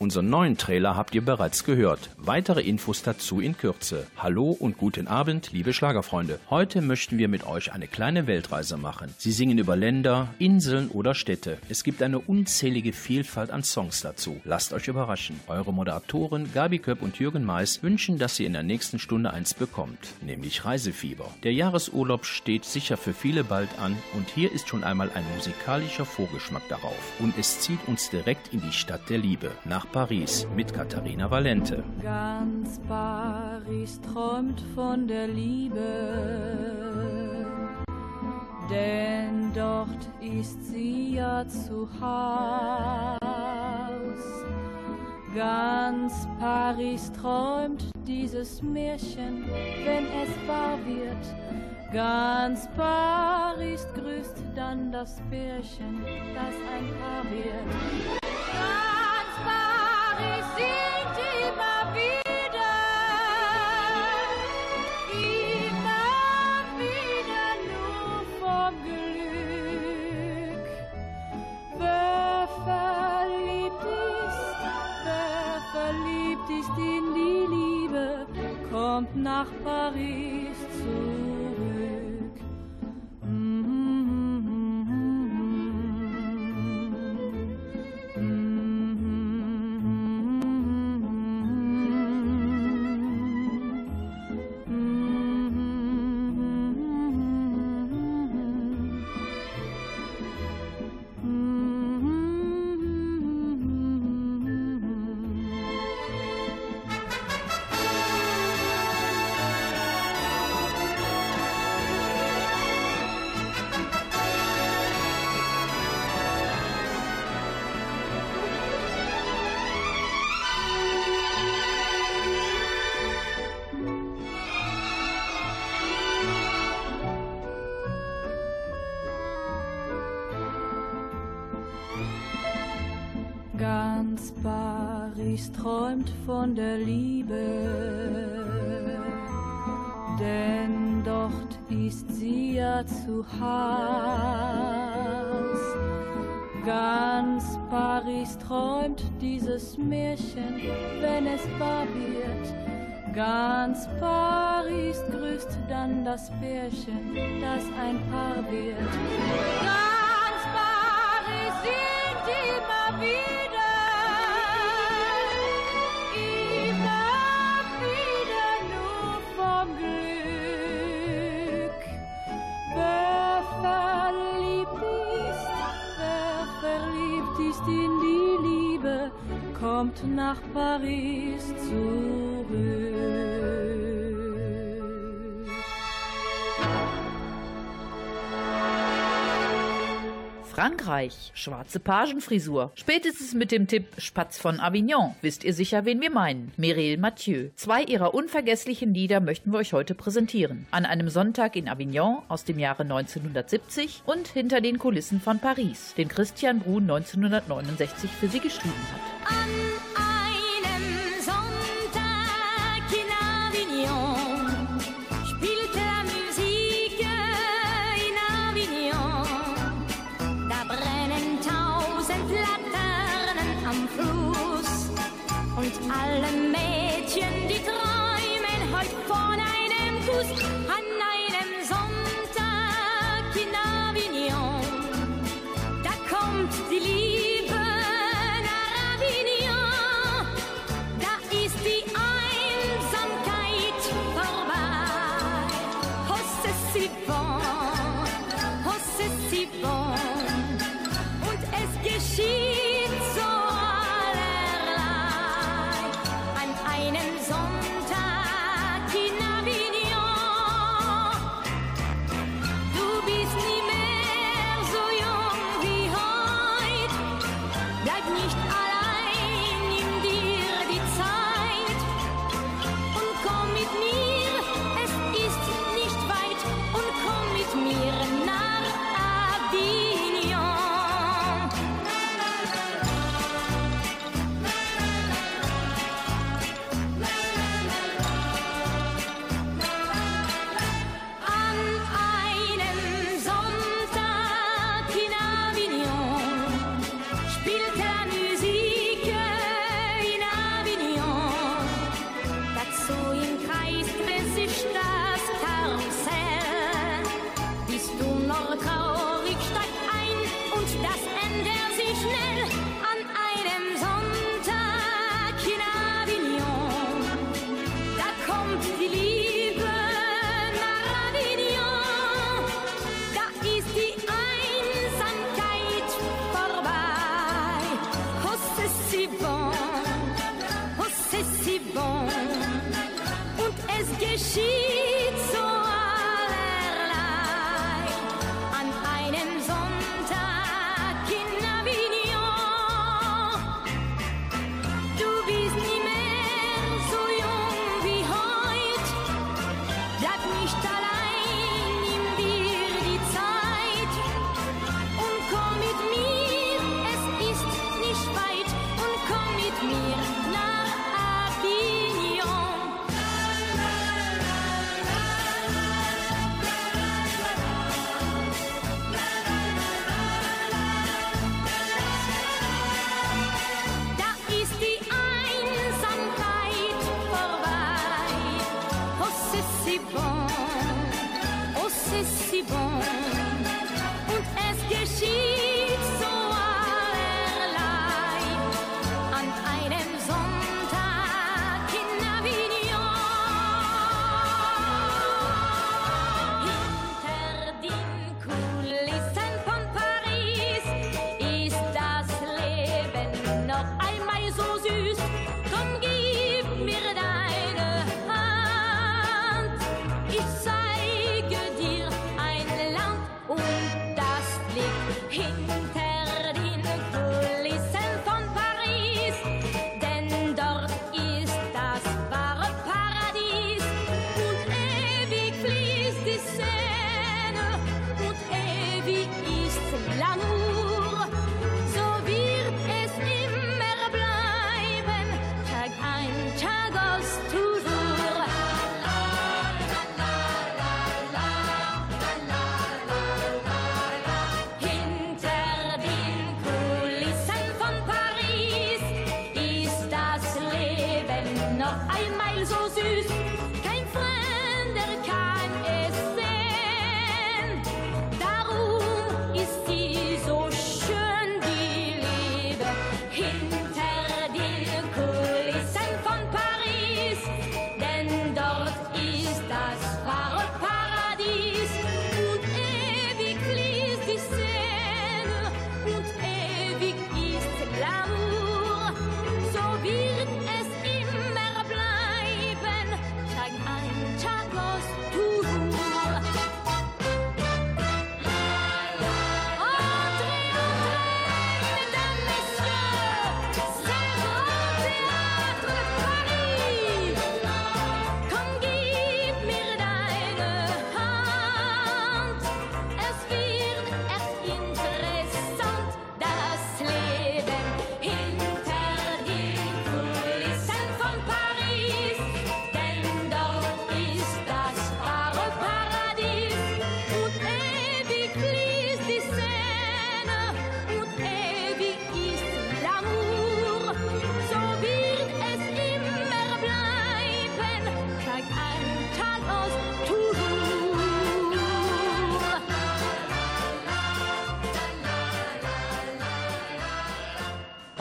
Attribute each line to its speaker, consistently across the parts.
Speaker 1: Unseren neuen Trailer habt ihr bereits gehört. Weitere Infos dazu in Kürze. Hallo und guten Abend, liebe Schlagerfreunde. Heute möchten wir mit euch eine kleine Weltreise machen. Sie singen über Länder, Inseln oder Städte. Es gibt eine unzählige Vielfalt an Songs dazu. Lasst euch überraschen. Eure Moderatoren Gabi Köpp und Jürgen Mais wünschen, dass ihr in der nächsten Stunde eins bekommt, nämlich Reisefieber. Der Jahresurlaub steht sicher für viele bald an und hier ist schon einmal ein musikalischer Vorgeschmack darauf. Und es zieht uns direkt in die Stadt der Liebe, nach Paris mit Katharina Valente.
Speaker 2: Ganz Paris träumt von der Liebe, denn dort ist sie ja zu Haus. Ganz Paris träumt dieses Märchen, wenn es wahr wird. Ganz Paris grüßt dann das Pärchen, das ein Paar wird. Verliebt ist, in die Liebe, kommt nach Paris zurück. Von der Liebe, denn dort ist sie ja zu Haus. Ganz Paris träumt dieses Märchen, wenn es wahr wird. Ganz Paris grüßt dann das Pärchen, das ein Paar wird. Ganz Paris singt immer wieder, nach Paris zurück.
Speaker 3: Frankreich, schwarze Pagenfrisur. Spätestens mit dem Tipp Spatz von Avignon wisst ihr sicher, wen wir meinen. Mireille Mathieu. Zwei ihrer unvergesslichen Lieder möchten wir euch heute präsentieren. An einem Sonntag in Avignon aus dem Jahre 1970 und hinter den Kulissen von Paris, den Christian Brun 1969 für sie geschrieben hat.
Speaker 4: An und es geschieht.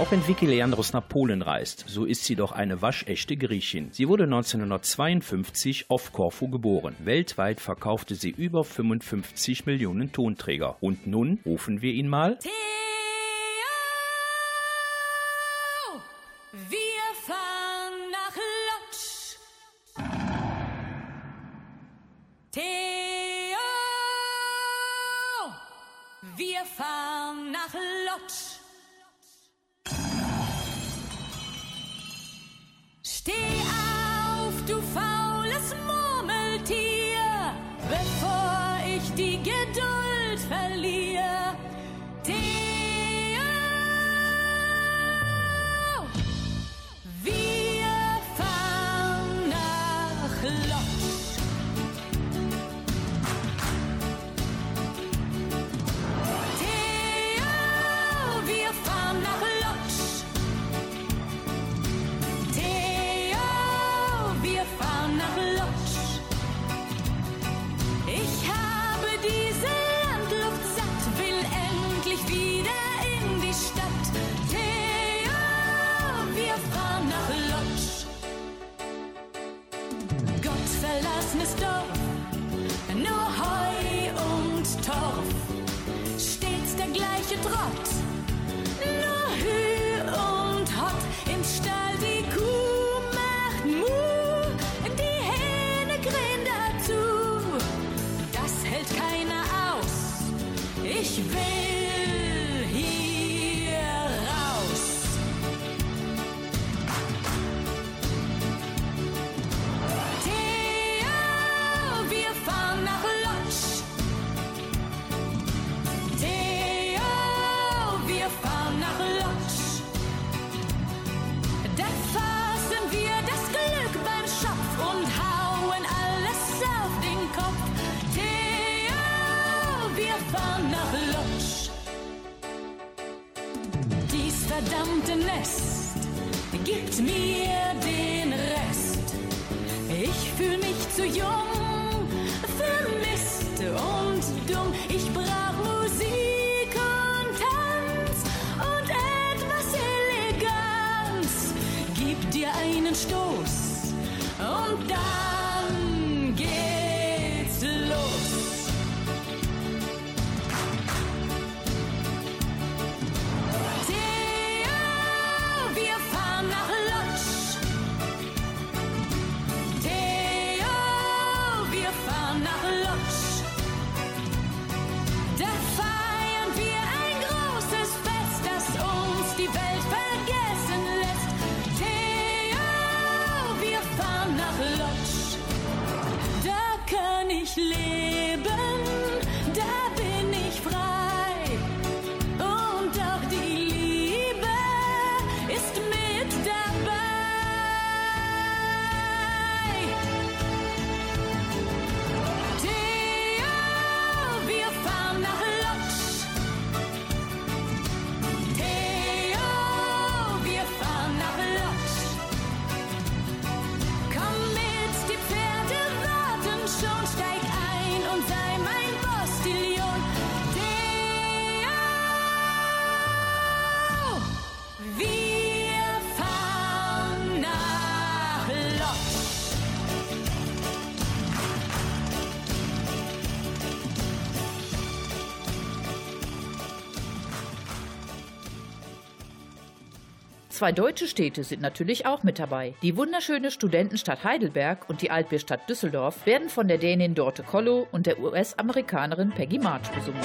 Speaker 1: Auch wenn Vicky Leandros nach Polen reist, so ist sie doch eine waschechte Griechin. Sie wurde 1952 auf Korfu geboren. Weltweit verkaufte sie über 55 Millionen Tonträger. Und nun rufen wir ihn mal.
Speaker 5: Theo! Wir fahren nach Lodz. Theo! Wir fahren nach Lodz.
Speaker 4: Zwei deutsche Städte sind natürlich auch mit dabei. Die wunderschöne Studentenstadt Heidelberg und die Altbierstadt Düsseldorf werden von der Dänin Dorte Kollo und der US-Amerikanerin Peggy March besungen.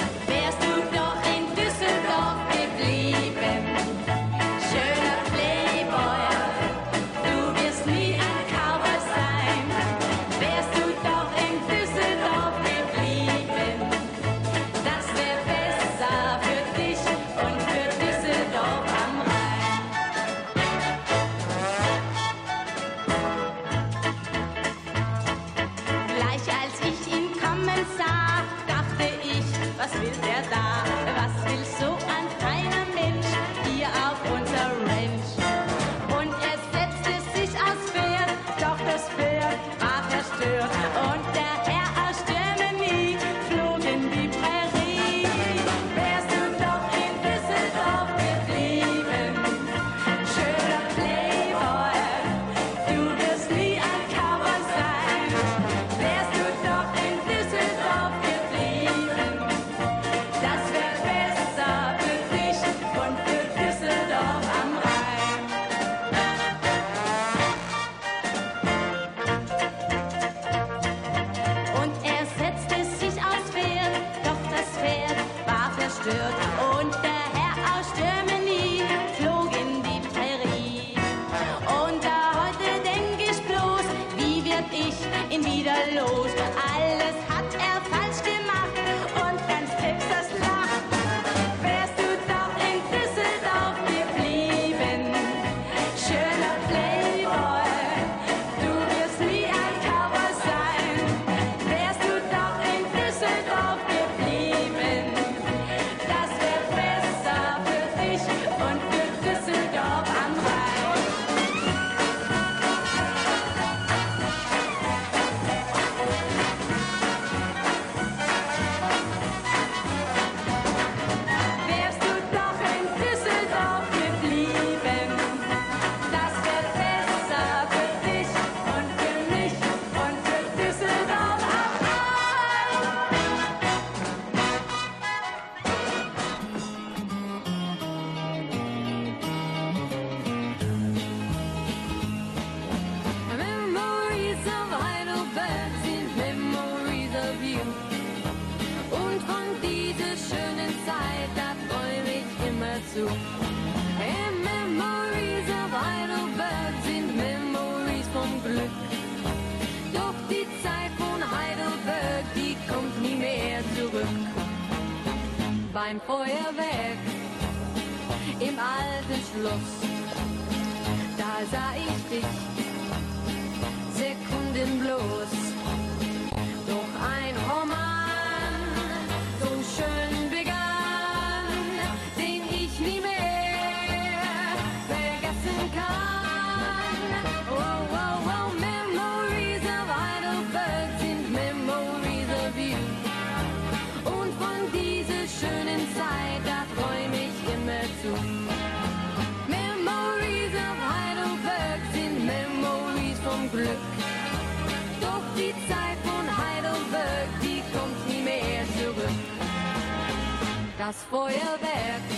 Speaker 4: Feuerwerk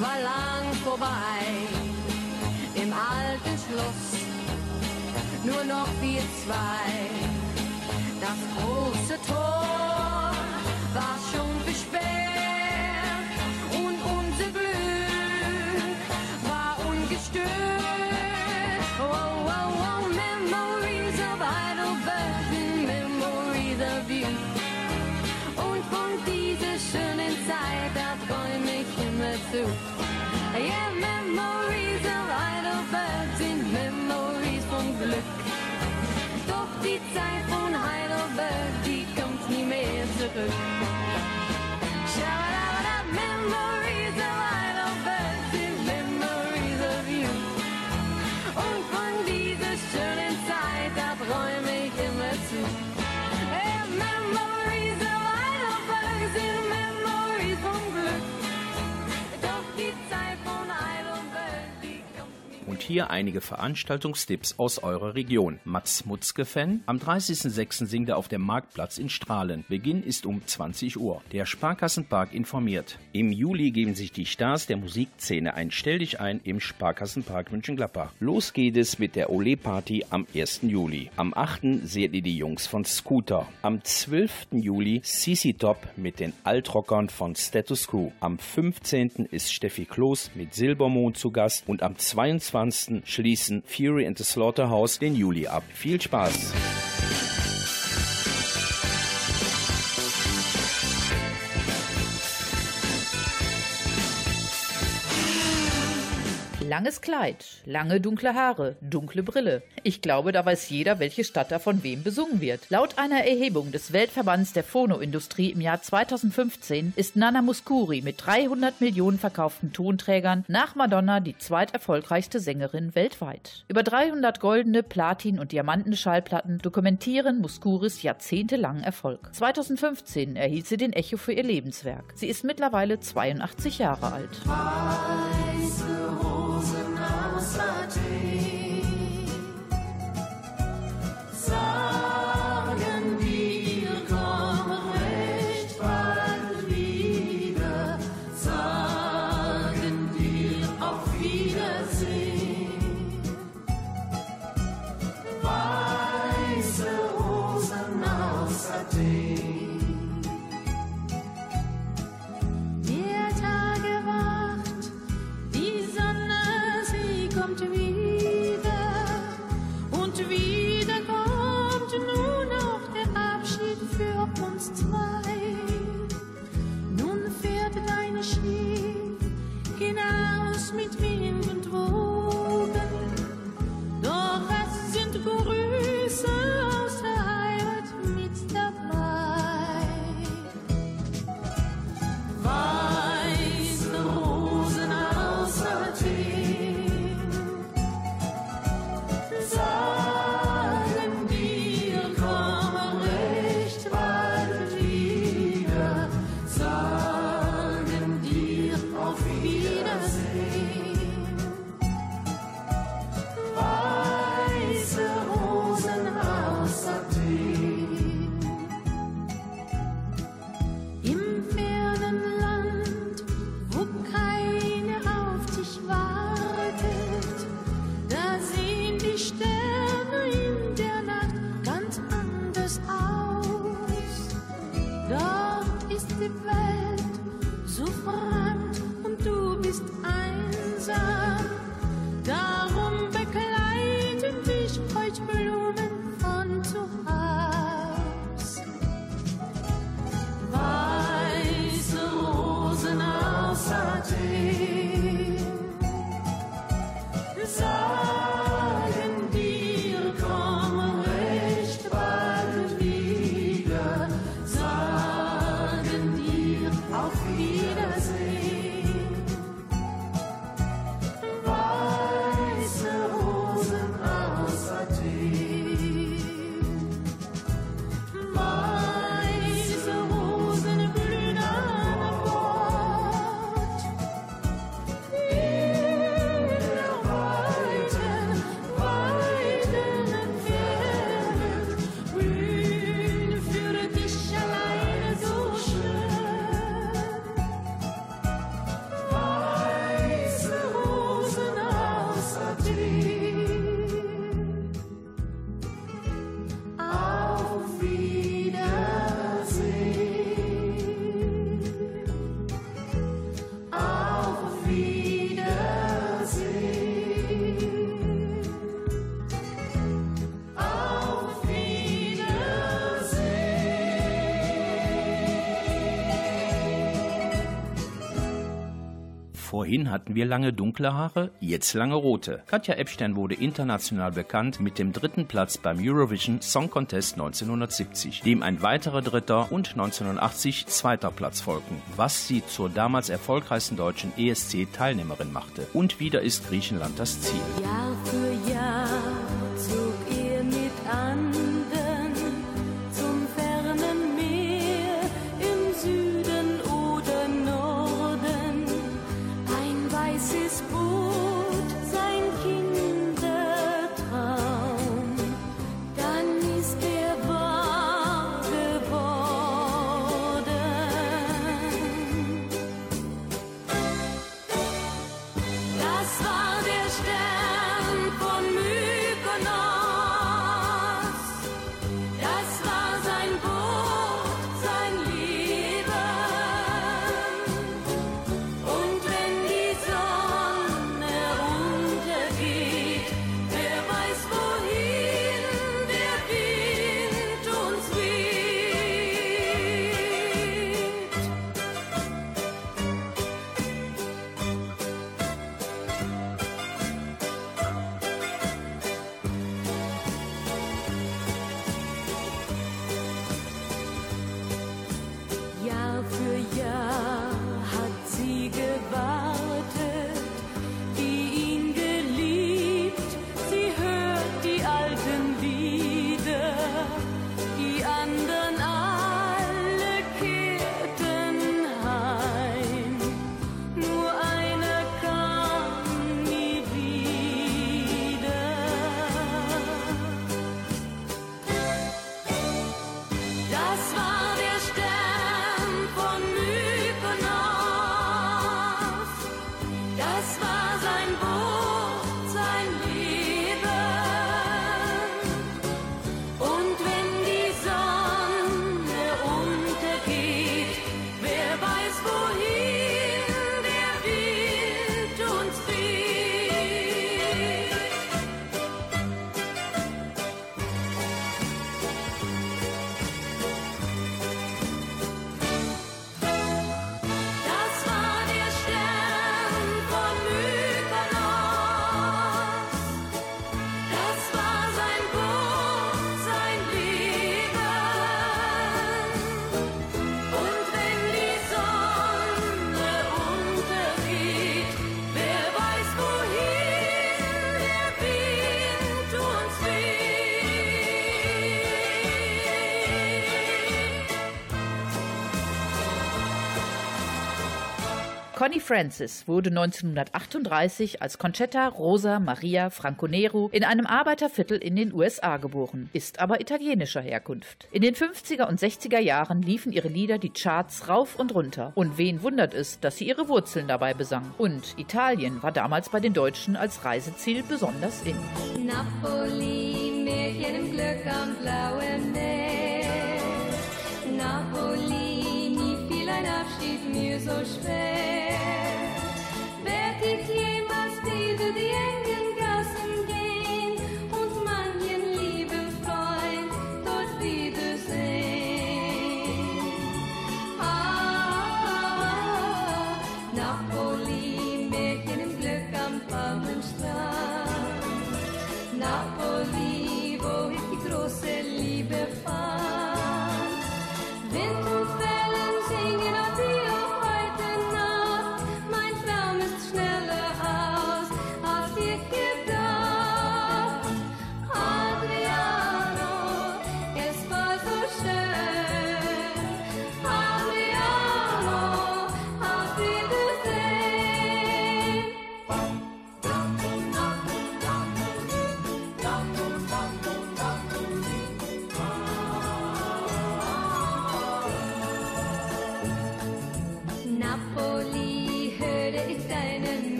Speaker 4: war lang vorbei im alten Schloss. Nur noch wir zwei. Das große Tor war schon versperrt mehr
Speaker 1: hier einige Veranstaltungstipps aus eurer Region. Mats Mutzke-Fan. Am 30.06. singt er auf dem Marktplatz in Strahlen. Beginn ist um 20 Uhr. Der Sparkassenpark informiert. Im Juli geben sich die Stars der Musikszene ein Stell dich ein im Sparkassenpark München-Gladbach. Los geht es mit der Ole-Party am 1. Juli. Am 8. seht ihr die Jungs von Scooter. Am 12. Juli CC Top mit den Altrockern von Status Quo. Am 15. ist Steffi Kloß mit Silbermond zu Gast und am 22. schließen Fury and the Slaughterhouse den Juli ab. Viel Spaß!
Speaker 3: Langes Kleid, lange dunkle Haare, dunkle Brille. Ich glaube, da weiß jeder, welche Stadt da von wem besungen wird. Laut einer Erhebung des Weltverbands der Phonoindustrie im Jahr 2015 ist Nana Muscuri mit 300 Millionen verkauften Tonträgern nach Madonna die zweiterfolgreichste Sängerin weltweit. Über 300 goldene, Platin- und Diamanten-Schallplatten dokumentieren Muscuris jahrzehntelangen Erfolg. 2015 erhielt sie den Echo für ihr Lebenswerk. Sie ist mittlerweile 82 Jahre alt.
Speaker 4: saçı mit Wind
Speaker 1: Vorhin hatten wir lange dunkle Haare, jetzt lange rote. Katja Epstein wurde international bekannt mit dem dritten Platz beim Eurovision Song Contest 1970, dem ein weiterer dritter und 1980 zweiter Platz folgten, was sie zur damals erfolgreichsten deutschen ESC-Teilnehmerin machte. Und wieder ist Griechenland das Ziel.
Speaker 5: Jahr für Jahr
Speaker 3: Connie Francis wurde 1938 als Conchetta Rosa Maria Franconero in einem Arbeiterviertel in den USA geboren, ist aber italienischer Herkunft. In den 50er und 60er Jahren liefen ihre Lieder die Charts rauf und runter. Und wen wundert es, dass sie ihre Wurzeln dabei besang. Und Italien war damals bei den Deutschen als Reiseziel besonders in.
Speaker 4: Napoli, Märchen im Glück am blauen Meer. Napoli, nie fiel ein Abschied so schwer. Werd ich jemals wieder die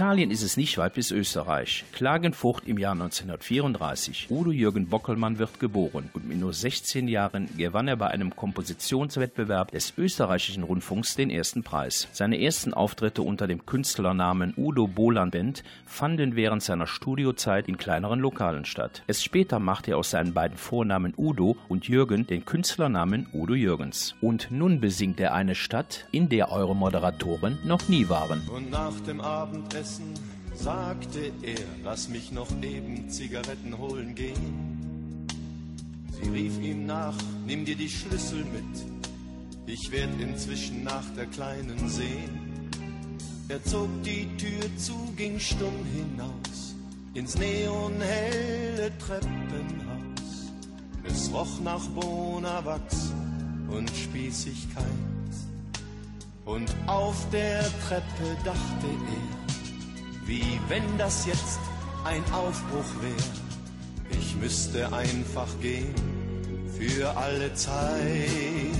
Speaker 1: Italien ist es nicht weit bis Österreich. Klagenfurt im Jahr 1934. Udo Jürgen Bockelmann wird geboren nur 16 Jahren gewann er bei einem Kompositionswettbewerb des österreichischen Rundfunks den ersten Preis. Seine ersten Auftritte unter dem Künstlernamen Udo Bohlan Band fanden während seiner Studiozeit in kleineren Lokalen statt. Erst später machte er aus seinen beiden Vornamen Udo und Jürgen den Künstlernamen Udo Jürgens. Und nun besingt er eine Stadt, in der eure Moderatoren noch nie waren.
Speaker 6: Und nach dem Abendessen sagte er, lass mich noch eben Zigaretten holen gehen. Sie rief ihm nach, nimm dir die Schlüssel mit, ich werd inzwischen nach der Kleinen sehen. Er zog die Tür zu, ging stumm hinaus, ins neonhelle Treppenhaus. Es roch nach Bonawachs und Spießigkeit. Und auf der Treppe dachte er, wie wenn das jetzt ein Aufbruch wär. Ich müsste einfach gehen für alle Zeit,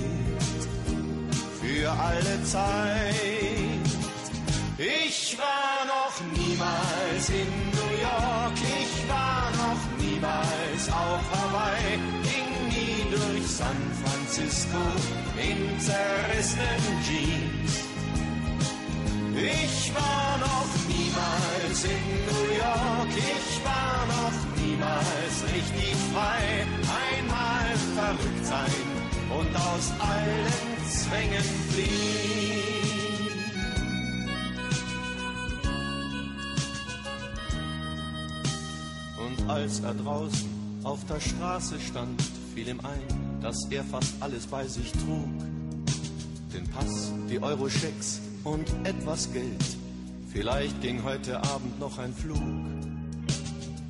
Speaker 6: für alle Zeit. Ich war noch niemals in New York, ich war noch niemals auf Hawaii, ging nie durch San Francisco in zerrissenen Jeans. Ich war noch niemals in New York, ich war noch niemals richtig frei. Einmal verrückt sein und aus allen Zwängen fliehen. Und als er draußen auf der Straße stand, fiel ihm ein, dass er fast alles bei sich trug. Den Pass, die Euro-Schecks und etwas Geld. Vielleicht ging heute Abend noch ein Flug.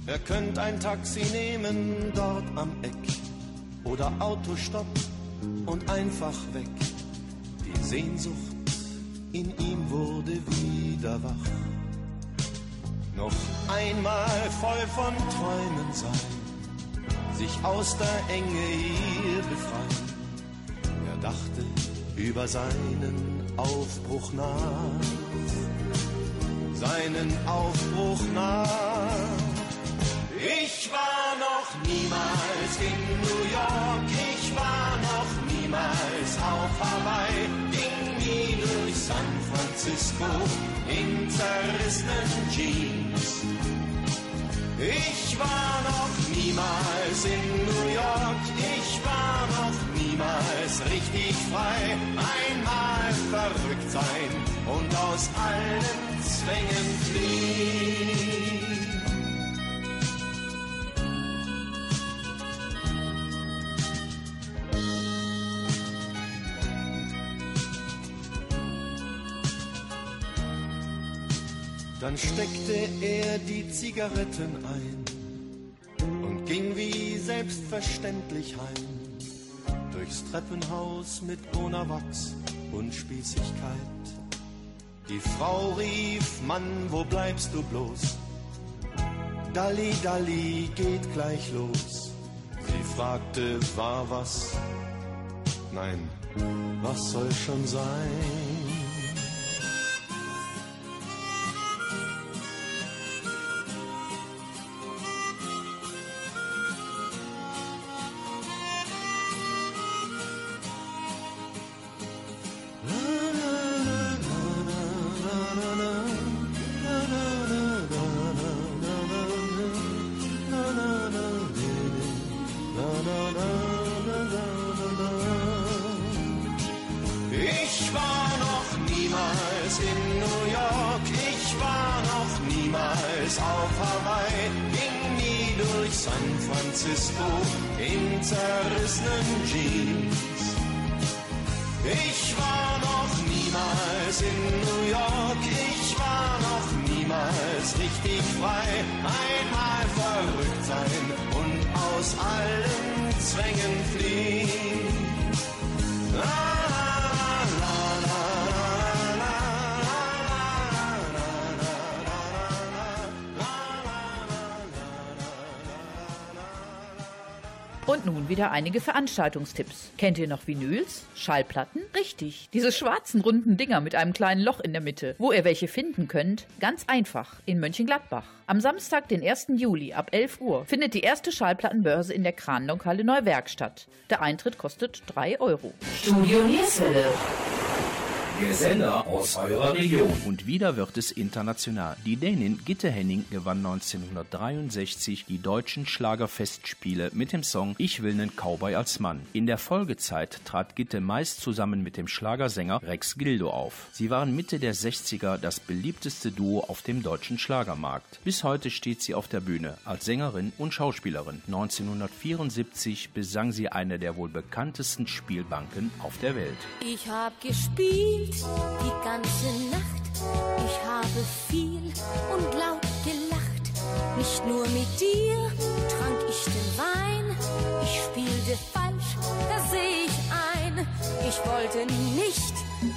Speaker 6: Er könnte ein Taxi nehmen dort am Eck oder Autostopp und einfach weg. Die Sehnsucht in ihm wurde wieder wach. Noch einmal voll von Träumen sein, sich aus der Enge hier befreien. Er dachte über seinen Aufbruch nach, seinen Aufbruch nach. Ich war noch niemals in New York, ich war noch niemals auf Hawaii, ging nie durch San Francisco in zerrissenen Jeans. Ich war noch niemals in New York, ich war noch niemals richtig frei. Einmal verrückt sein und aus allen Zwängen fliehen. Dann steckte er die Zigaretten ein und ging wie selbstverständlich heim. Durchs Treppenhaus mit Bonawachs und Spießigkeit. Die Frau rief, Mann, wo bleibst du bloß? Dalli, Dalli, geht gleich los. Sie fragte, war was? Nein, was soll schon sein? Richtig frei. Einmal verrückt sein und aus allen Zwängen fliehen.
Speaker 3: Und nun wieder einige Veranstaltungstipps. Kennt ihr noch Vinyls? Schallplatten? Richtig. Diese schwarzen runden Dinger mit einem kleinen Loch in der Mitte. Wo ihr welche finden könnt? Ganz einfach. In Mönchengladbach. Am Samstag, den 1. Juli ab 11 Uhr findet die erste Schallplattenbörse in der Kranlonkhalle Neuwerk statt. Der Eintritt kostet 3 Euro.
Speaker 5: Studio Nierswelle.
Speaker 7: Der Sender aus eurer Region.
Speaker 1: Und wieder wird es international. Die Dänin Gitte Henning gewann 1963 die deutschen Schlagerfestspiele mit dem Song Ich will nen Cowboy als Mann. In der Folgezeit trat Gitte meist zusammen mit dem Schlagersänger Rex Gildo auf. Sie waren Mitte der 60er das beliebteste Duo auf dem deutschen Schlagermarkt. Bis heute steht sie auf der Bühne als Sängerin und Schauspielerin. 1974 besang sie eine der wohl bekanntesten Spielbanken auf der Welt.
Speaker 4: Ich hab gespielt die ganze Nacht. Ich habe viel und laut gelacht. Nicht nur mit dir trank ich den Wein. Ich spielte falsch, das seh ich ein. Ich wollte nicht,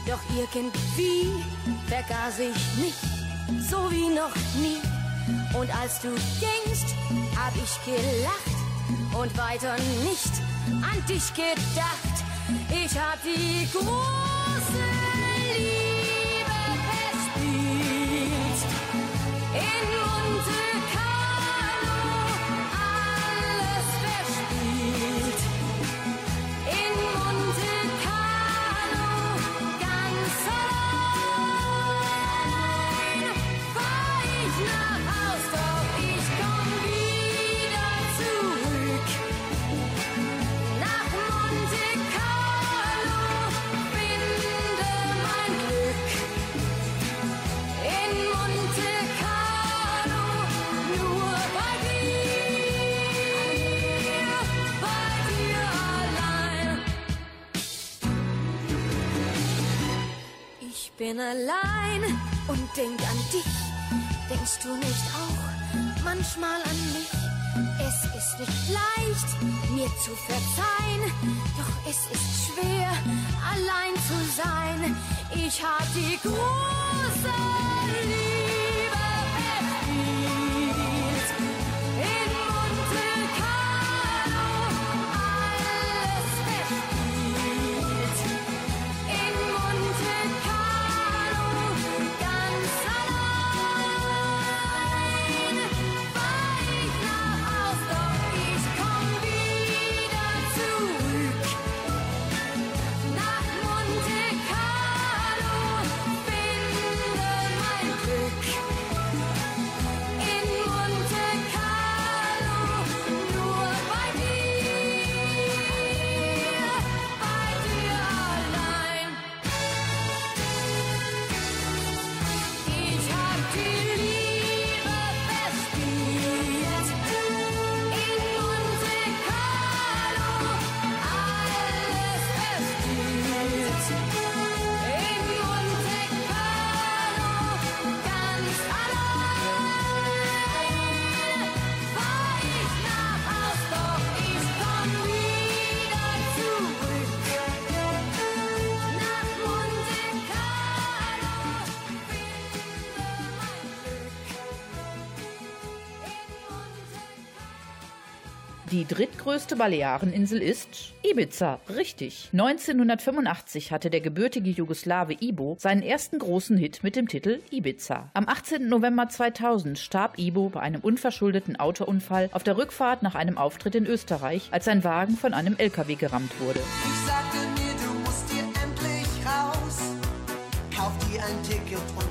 Speaker 4: doch irgendwie vergaß ich mich, so wie noch nie. Und als du gingst, hab ich gelacht und weiter nicht an dich gedacht. Ich hab die große bin allein und denk an dich. Denkst du nicht auch manchmal an mich? Es ist nicht leicht, mir zu verzeihen, doch es ist schwer, allein zu sein. Ich hab die große Liebe Die
Speaker 3: drittgrößte Baleareninsel ist Ibiza. Richtig. 1985 hatte der gebürtige Jugoslawe Ibo seinen ersten großen Hit mit dem Titel Ibiza. Am 18. November 2000 starb Ibo bei einem unverschuldeten Autounfall auf der Rückfahrt nach einem Auftritt in Österreich, als sein Wagen von einem LKW gerammt wurde.
Speaker 8: Ich sagte mir, du musst hier endlich raus. Kauf dir ein Ticket und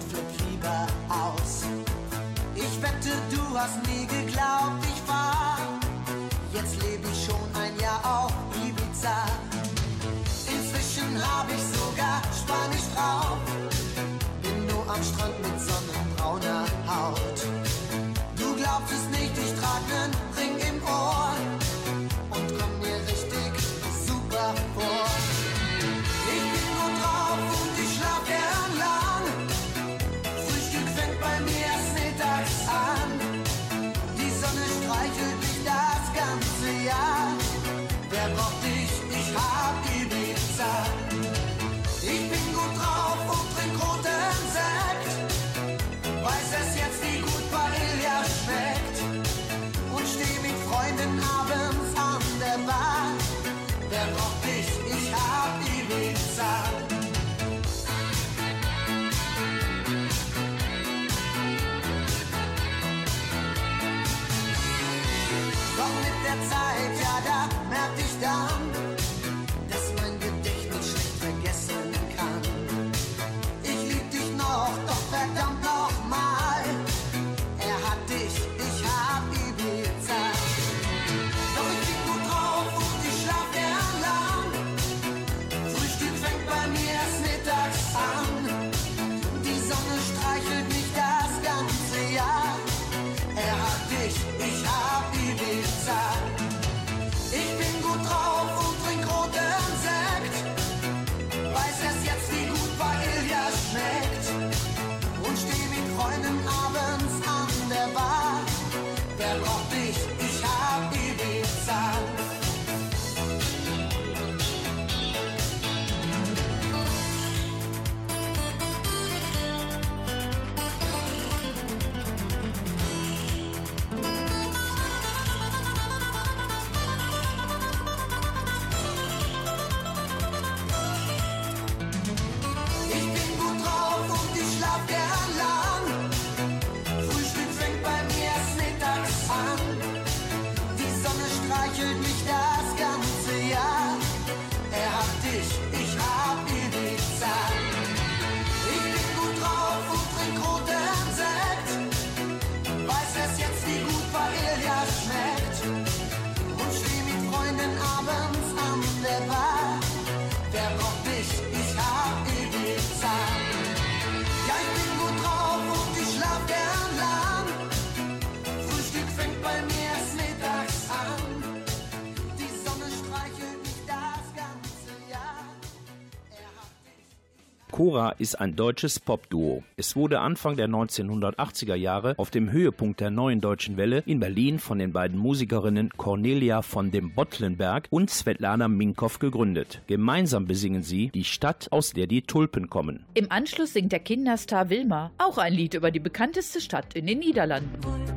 Speaker 1: Flora ist ein deutsches Popduo. Es wurde Anfang der 1980er Jahre auf dem Höhepunkt der neuen deutschen Welle in Berlin von den beiden Musikerinnen Cornelia von dem Bottlenberg und Svetlana Minkow gegründet. Gemeinsam besingen sie die Stadt, aus der die Tulpen kommen.
Speaker 3: Im Anschluss singt der Kinderstar Wilma auch ein Lied über die bekannteste Stadt in den Niederlanden.
Speaker 5: Und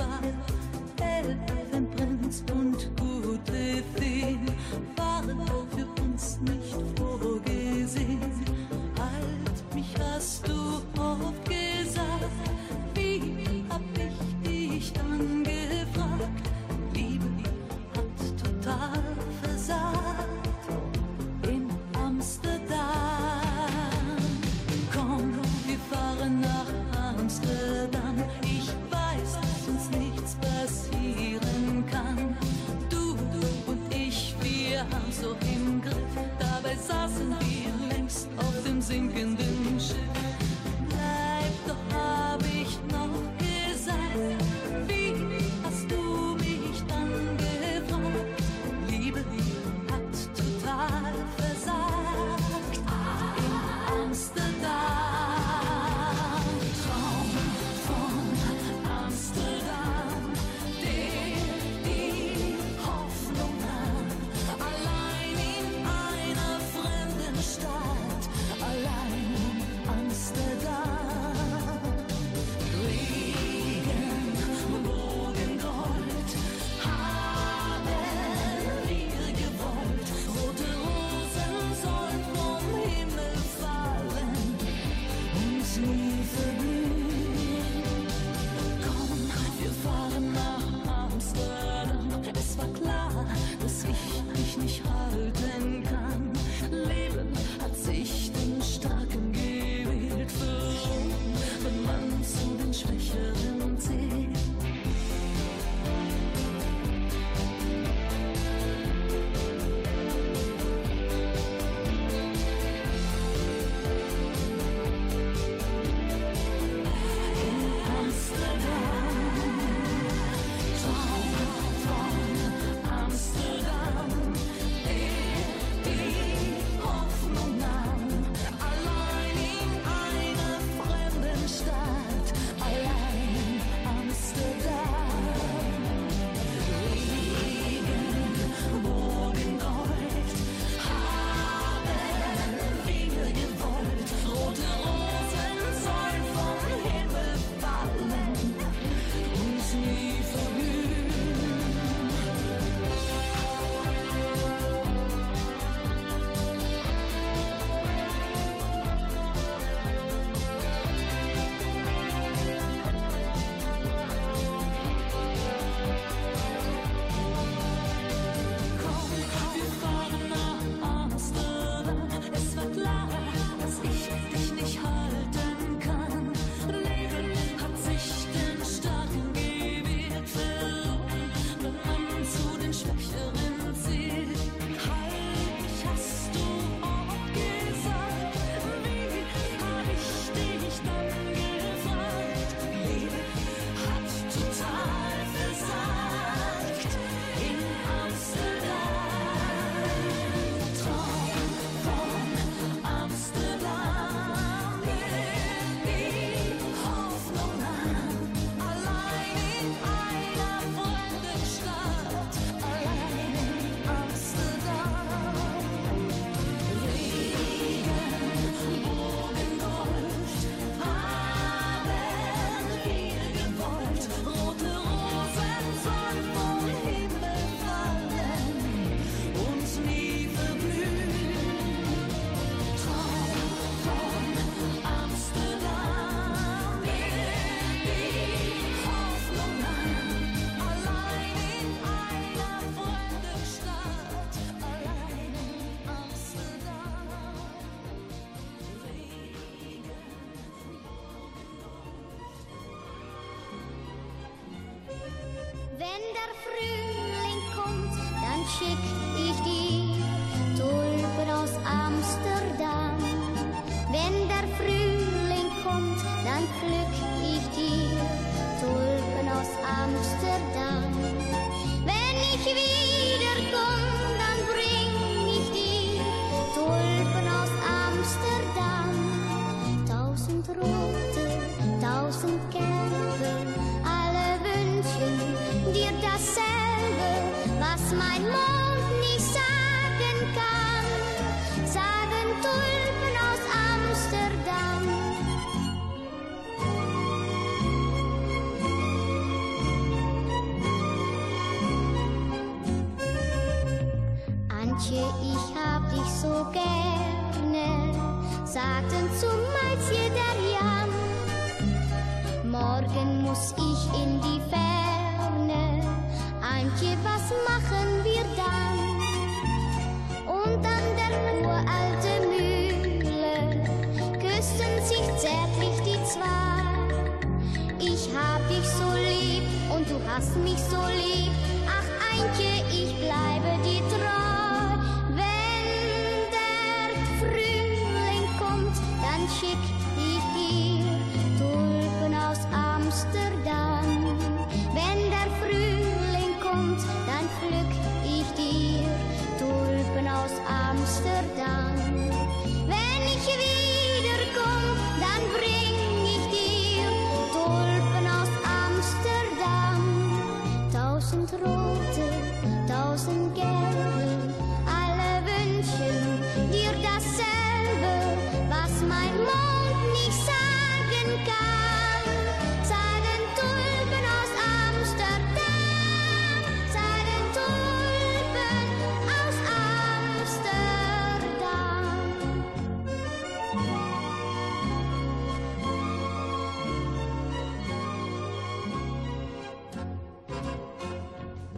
Speaker 5: Qual.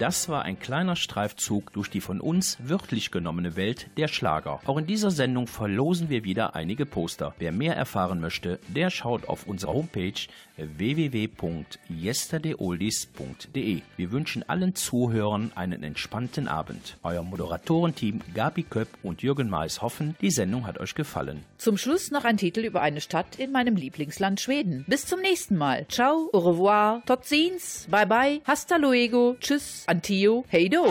Speaker 1: Das war ein kleiner Streifzug durch die von uns wörtlich genommene Welt der Schlager. Auch in dieser Sendung verlosen wir wieder einige Poster. Wer mehr erfahren möchte, der schaut auf unserer Homepage www.yesterdayoldies.de. Wir wünschen allen Zuhörern einen entspannten Abend. Euer Moderatorenteam Gabi Köpp und Jürgen Mais hoffen, die Sendung hat euch gefallen.
Speaker 3: Zum Schluss noch ein Titel über eine Stadt in meinem Lieblingsland Schweden. Bis zum nächsten Mal. Ciao, au revoir, tot ziens, bye bye, hasta luego, tschüss. Until you, hey do.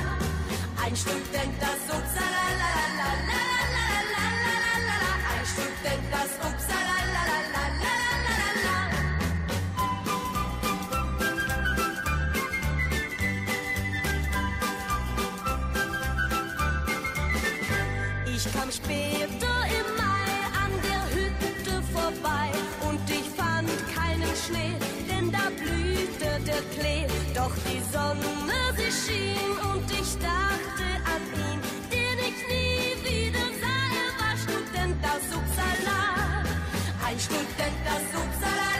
Speaker 9: Ein Student, das upsalalalala, ein Student, das upsalalalala. Ich kam später im Mai an der Hütte vorbei und ich fand keinen Schnee, denn da blühte der Klee. Doch die Sonne, sie schien und ich dachte, Denn
Speaker 4: das Subsalat